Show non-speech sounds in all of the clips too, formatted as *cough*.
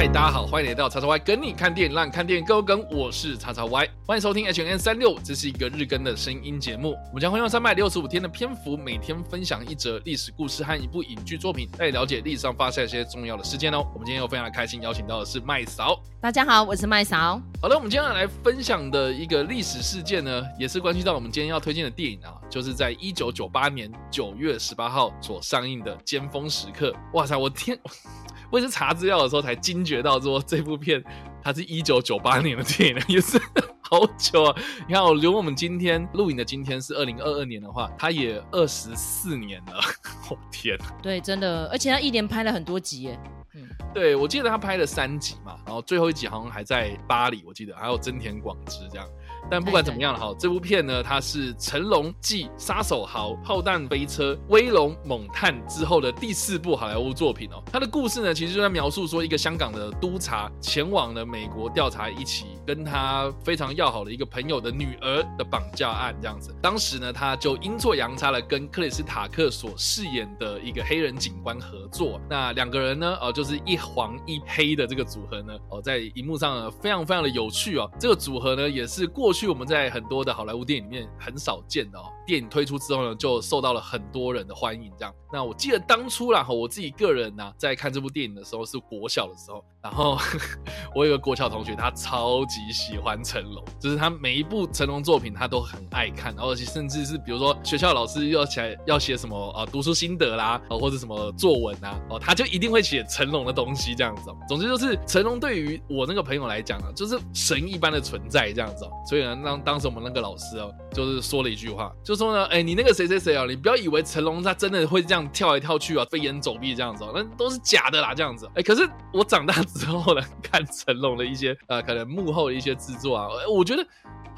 大家好，欢迎来到叉叉 Y 跟你看电影，让你看电影更跟。我是叉叉 Y，欢迎收听 H N 三六，这是一个日更的声音节目。我们将会用三百六十五天的篇幅，每天分享一则历史故事和一部影剧作品，带你了解历史上发生一些重要的事件哦。我们今天又非常的开心，邀请到的是麦嫂。大家好，我是麦嫂。好了，我们今天要来分享的一个历史事件呢，也是关系到我们今天要推荐的电影啊，就是在一九九八年九月十八号所上映的《尖峰时刻》。哇塞，我天！我也是查资料的时候才惊觉到，说这部片它是一九九八年的电影，也是好久啊！你看，如果我们今天录影的今天是二零二二年的话，它也二十四年了。我天！对，真的，而且它一连拍了很多集耶。嗯，对，我记得他拍了三集嘛，然后最后一集好像还在巴黎，我记得还有真田广之这样。但不管怎么样了哈，这部片呢，它是成龙继《杀手豪》《炮弹飞车》《威龙猛探》之后的第四部好莱坞作品哦。它的故事呢，其实就在描述说一个香港的督察前往了美国调查一起跟他非常要好的一个朋友的女儿的绑架案这样子。当时呢，他就阴错阳差的跟克里斯塔克所饰演的一个黑人警官合作。那两个人呢，呃，就是一黄一黑的这个组合呢，哦，在荧幕上呢非常非常的有趣哦。这个组合呢，也是过去。我们在很多的好莱坞电影里面很少见的哦。电影推出之后呢，就受到了很多人的欢迎。这样，那我记得当初啦，我自己个人呢，在看这部电影的时候是国小的时候，然后 *laughs* 我有个国小同学，他超级喜欢成龙，就是他每一部成龙作品他都很爱看，而且甚至是比如说学校老师要起来要写什么啊读书心得啦，或者什么作文啊，哦，他就一定会写成龙的东西这样子。总之就是成龙对于我那个朋友来讲呢，就是神一般的存在这样子。所以呢，当当时我们那个老师哦，就是说了一句话，就。说呢，哎，你那个谁谁谁啊，你不要以为成龙他真的会这样跳来跳去啊，飞檐走壁这样子，那都是假的啦，这样子。哎，可是我长大之后呢，*laughs* 看成龙的一些呃，可能幕后的一些制作啊，我觉得。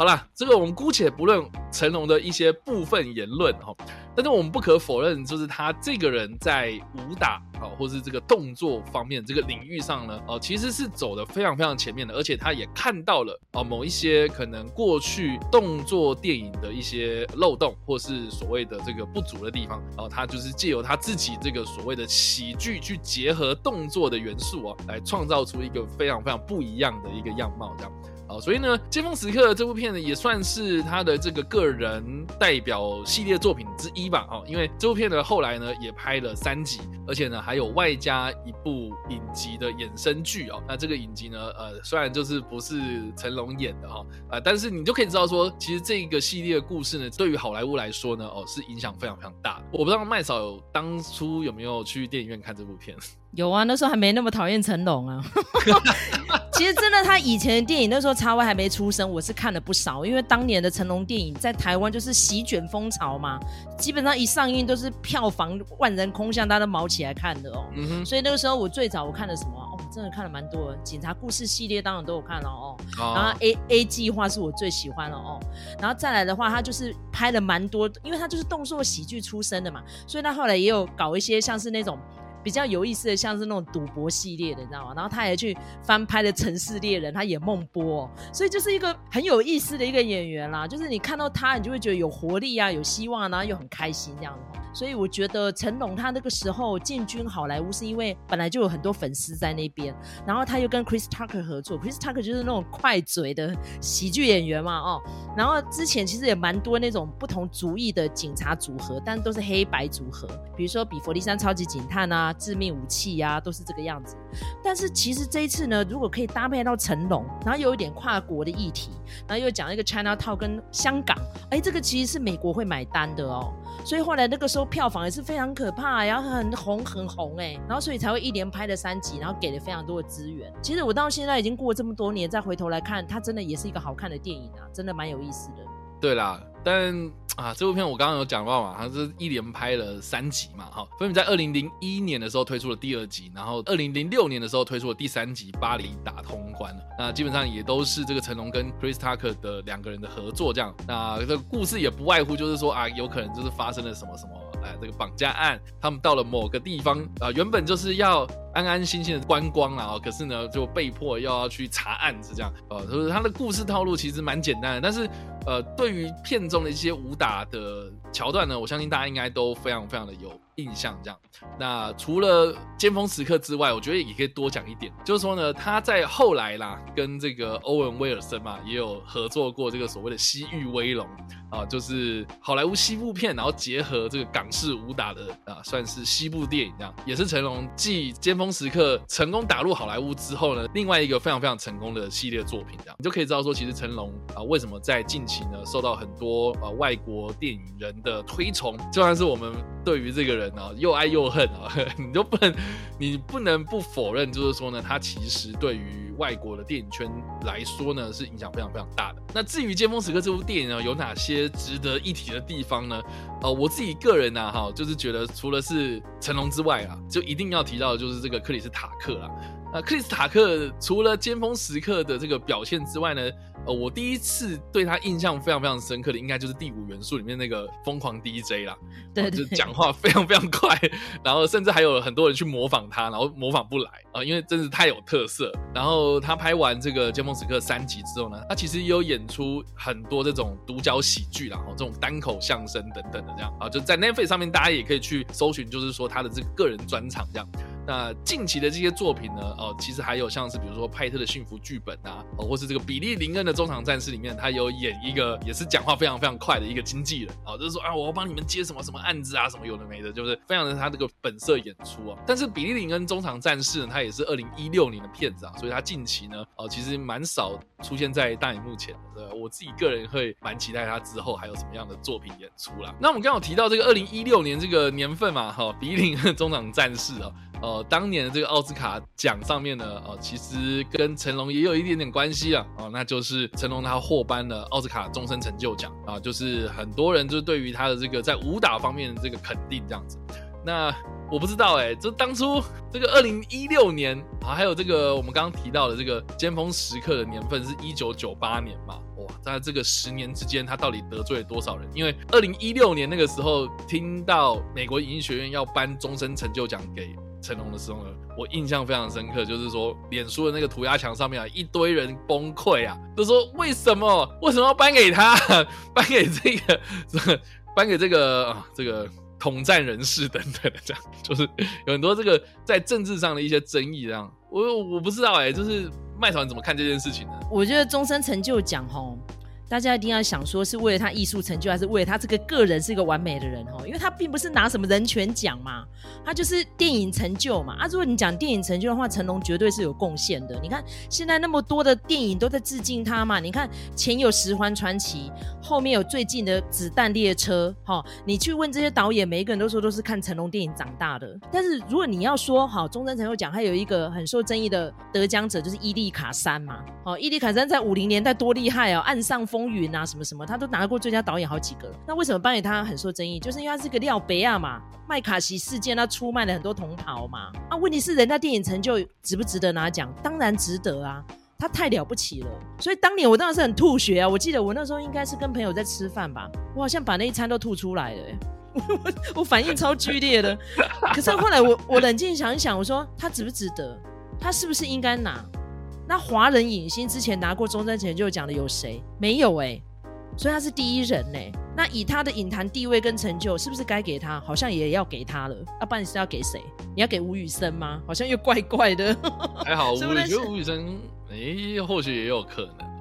好了，这个我们姑且不论成龙的一些部分言论哈，但是我们不可否认，就是他这个人在武打啊，或是这个动作方面这个领域上呢，哦，其实是走的非常非常前面的，而且他也看到了啊某一些可能过去动作电影的一些漏洞，或是所谓的这个不足的地方，哦他就是借由他自己这个所谓的喜剧去结合动作的元素啊，来创造出一个非常非常不一样的一个样貌，这样。所以呢，《尖峰时刻》这部片呢，也算是他的这个个人代表系列作品之一吧。哦，因为这部片呢，后来呢也拍了三集，而且呢还有外加一部影集的衍生剧哦。那这个影集呢，呃，虽然就是不是成龙演的哈，啊，但是你就可以知道说，其实这个系列故事呢，对于好莱坞来说呢，哦，是影响非常非常大。我不知道麦嫂当初有没有去电影院看这部片。*laughs* 有啊，那时候还没那么讨厌成龙啊。*laughs* 其实真的，他以前的电影那时候叉 Y 还没出生，我是看了不少。因为当年的成龙电影在台湾就是席卷风潮嘛，基本上一上映都是票房万人空巷，大家都毛起来看的哦。所以那个时候我最早我看了什么？哦，真的看了蛮多的。警察故事系列当然都有看了哦。然后 A A 计划是我最喜欢了哦。然后再来的话，他就是拍了蛮多，因为他就是动作喜剧出身的嘛，所以他后来也有搞一些像是那种。比较有意思的，像是那种赌博系列的，你知道吗？然后他也去翻拍了《城市猎人》，他演孟波，所以就是一个很有意思的一个演员啦。就是你看到他，你就会觉得有活力啊，有希望，然后又很开心这样子。所以我觉得成龙他那个时候进军好莱坞，是因为本来就有很多粉丝在那边，然后他又跟 Chris Tucker 合作，Chris Tucker 就是那种快嘴的喜剧演员嘛，哦，然后之前其实也蛮多那种不同族裔的警察组合，但都是黑白组合，比如说比佛利山超级警探啊、致命武器呀，都是这个样子。但是其实这一次呢，如果可以搭配到成龙，然后有一点跨国的议题，然后又讲一个 China Town 跟香港，哎，这个其实是美国会买单的哦。所以后来那个时候票房也是非常可怕，然后很红很红哎，然后所以才会一连拍了三集，然后给了非常多的资源。其实我到现在已经过了这么多年，再回头来看，它真的也是一个好看的电影啊，真的蛮有意思的。对啦，但啊，这部片我刚刚有讲到嘛，它是一连拍了三集嘛，哈，分别在二零零一年的时候推出了第二集，然后二零零六年的时候推出了第三集《巴黎打通关》。那基本上也都是这个成龙跟 Chris Tucker 的两个人的合作，这样。那这个故事也不外乎就是说啊，有可能就是发生了什么什么。哎，这个绑架案，他们到了某个地方啊，原本就是要安安心心的观光啊，可是呢，就被迫又要去查案，是这样。呃，就是他的故事套路其实蛮简单的，但是呃，对于片中的一些武打的桥段呢，我相信大家应该都非常非常的有。印象。这样，那除了尖峰时刻之外，我觉得也可以多讲一点，就是说呢，他在后来啦，跟这个欧文威尔森嘛，也有合作过这个所谓的《西域威龙》啊，就是好莱坞西部片，然后结合这个港式武打的啊，算是西部电影这样，也是成龙继尖峰时刻成功打入好莱坞之后呢，另外一个非常非常成功的系列作品这样，你就可以知道说，其实成龙啊，为什么在近期呢，受到很多呃外国电影人的推崇，就算是我们对于这个人呢，又爱又恨啊，*laughs* 你就不能，你不能不否认，就是说呢，他其实对于外国的电影圈来说呢，是影响非常非常大的。那至于《尖峰时刻》这部电影呢，有哪些值得一提的地方呢？呃，我自己个人呢，哈，就是觉得除了是成龙之外啊，就一定要提到的就是这个克里斯塔克啦。那克里斯塔克除了《尖峰时刻》的这个表现之外呢？呃，我第一次对他印象非常非常深刻的，应该就是《第五元素》里面那个疯狂 DJ 啦，对，就讲话非常非常快，*laughs* 然后甚至还有很多人去模仿他，然后模仿不来啊，因为真是太有特色。然后他拍完这个《尖峰时刻》三集之后呢，他其实也有演出很多这种独角喜剧啦，哦，这种单口相声等等的这样啊，就在 Netflix 上面大家也可以去搜寻，就是说他的这个个人专场这样。那近期的这些作品呢，哦，其实还有像是比如说派特的幸福剧本啊，哦，或是这个比利林恩的。中场战士里面，他有演一个也是讲话非常非常快的一个经纪人啊，就是说啊，我要帮你们接什么什么案子啊，什么有的没的，就是非常的他这个本色演出啊。但是比利林恩中场战士呢，他也是二零一六年的片子啊，所以他近期呢，哦，其实蛮少出现在大荧幕前的。我自己个人会蛮期待他之后还有什么样的作品演出啦。那我们刚好提到这个二零一六年这个年份嘛，哈，比利林恩中场战士啊。呃，当年的这个奥斯卡奖上面呢，呃，其实跟成龙也有一点点关系啊，哦，那就是成龙他获颁了奥斯卡终身成就奖啊，就是很多人就对于他的这个在武打方面的这个肯定这样子。那我不知道哎，就当初这个二零一六年啊，还有这个我们刚刚提到的这个尖峰时刻的年份是一九九八年嘛，哇，在这个十年之间，他到底得罪了多少人？因为二零一六年那个时候听到美国影艺学院要颁终身成就奖给。成龙的时候呢，我印象非常深刻，就是说脸书的那个涂鸦墙上面啊，一堆人崩溃啊，都说为什么为什么要颁给他，*laughs* 颁给这个，颁给这个啊这个统战人士等等的，这样就是有很多这个在政治上的一些争议，这样我我不知道哎，就是麦团怎么看这件事情呢？我觉得终身成就奖吼。大家一定要想说，是为了他艺术成就，还是为了他这个个人是一个完美的人哦？因为他并不是拿什么人权奖嘛，他就是电影成就嘛。啊，如果你讲电影成就的话，成龙绝对是有贡献的。你看现在那么多的电影都在致敬他嘛。你看前有《十环传奇》，后面有最近的《子弹列车》。哈，你去问这些导演，每一个人都说都是看成龙电影长大的。但是如果你要说好，终身成就奖还有一个很受争议的得奖者，就是伊利卡山嘛。哦，伊利卡山在五零年代多厉害哦，岸上风。风云啊，什么什么，他都拿过最佳导演好几个。那为什么颁给他很受争议？就是因为他是个廖北亚嘛，麦卡锡事件他出卖了很多同袍嘛。啊，问题是人家电影成就值不值得拿奖？当然值得啊，他太了不起了。所以当年我当然是很吐血啊。我记得我那时候应该是跟朋友在吃饭吧，我好像把那一餐都吐出来了，我 *laughs* 我反应超剧烈的。可是后来我我冷静想一想，我说他值不值得？他是不是应该拿？那华人影星之前拿过终身成就奖的有谁？没有哎，所以他是第一人呢。那以他的影坛地位跟成就，是不是该给他？好像也要给他了。要不然是要给谁？你要给吴宇森吗？好像又怪怪的。还好，*laughs* 我觉得吴宇森，哎，或许也有可能。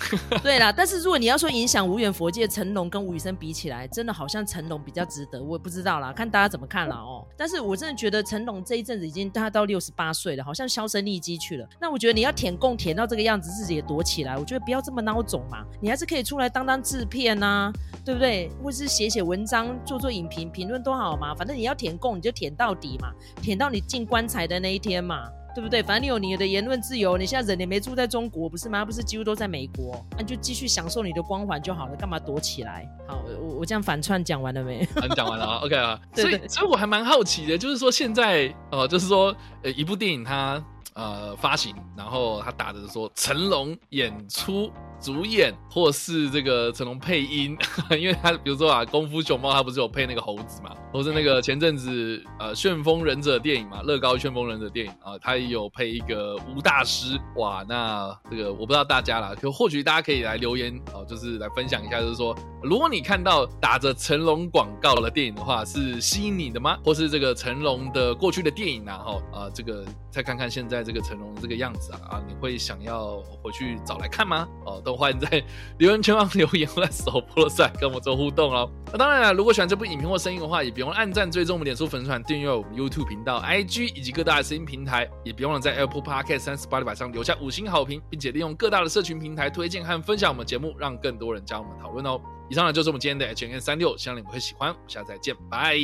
*laughs* 对啦，但是如果你要说影响无缘佛界，成龙跟吴宇森比起来，真的好像成龙比较值得。我也不知道啦，看大家怎么看了哦。但是我真的觉得成龙这一阵子已经他到六十八岁了，好像销声匿迹去了。那我觉得你要舔供舔到这个样子，自己也躲起来，我觉得不要这么孬种嘛。你还是可以出来当当制片呐，对不对？或是写写文章、做做影评、评论都好嘛。反正你要舔供，你就舔到底嘛，舔到你进棺材的那一天嘛。对不对？反正你有你的言论自由，你现在人也没住在中国，不是吗？不是几乎都在美国，那你就继续享受你的光环就好了，干嘛躲起来？好，我我这样反串讲完了没？你讲完了啊，*laughs* OK 啊。所以，所以我还蛮好奇的，就是说现在，呃，就是说，呃，一部电影它呃发行，然后他打的说成龙演出。主演或是这个成龙配音，*laughs* 因为他比如说啊，《功夫熊猫》他不是有配那个猴子嘛？或是那个前阵子呃旋风忍者电影嘛，乐高旋风忍者电影啊，他也有配一个吴大师哇，那这个我不知道大家啦，可或许大家可以来留言哦，就是来分享一下，就是说如果你看到打着成龙广告的电影的话，是吸引你的吗？或是这个成龙的过去的电影啊，哈啊这个再看看现在这个成龙这个样子啊啊，你会想要回去找来看吗？哦，都欢迎在留言区上留言或在首播的时候跟我做互动哦。那当然了，如果喜欢这部影片或声音的话，也别忘了按赞、追踪我们脸书粉丝团、订阅我们 YouTube 频道、IG 以及各大的声音平台，也别忘了在 Apple Podcast 三十八 y 上留下五星好评，并且利用各大的社群平台推荐和分享我们节目，让更多人加入我们讨论哦。以上呢就是我们今天的 H N 三六，希望你们会喜欢。下次再见，拜。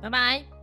拜拜。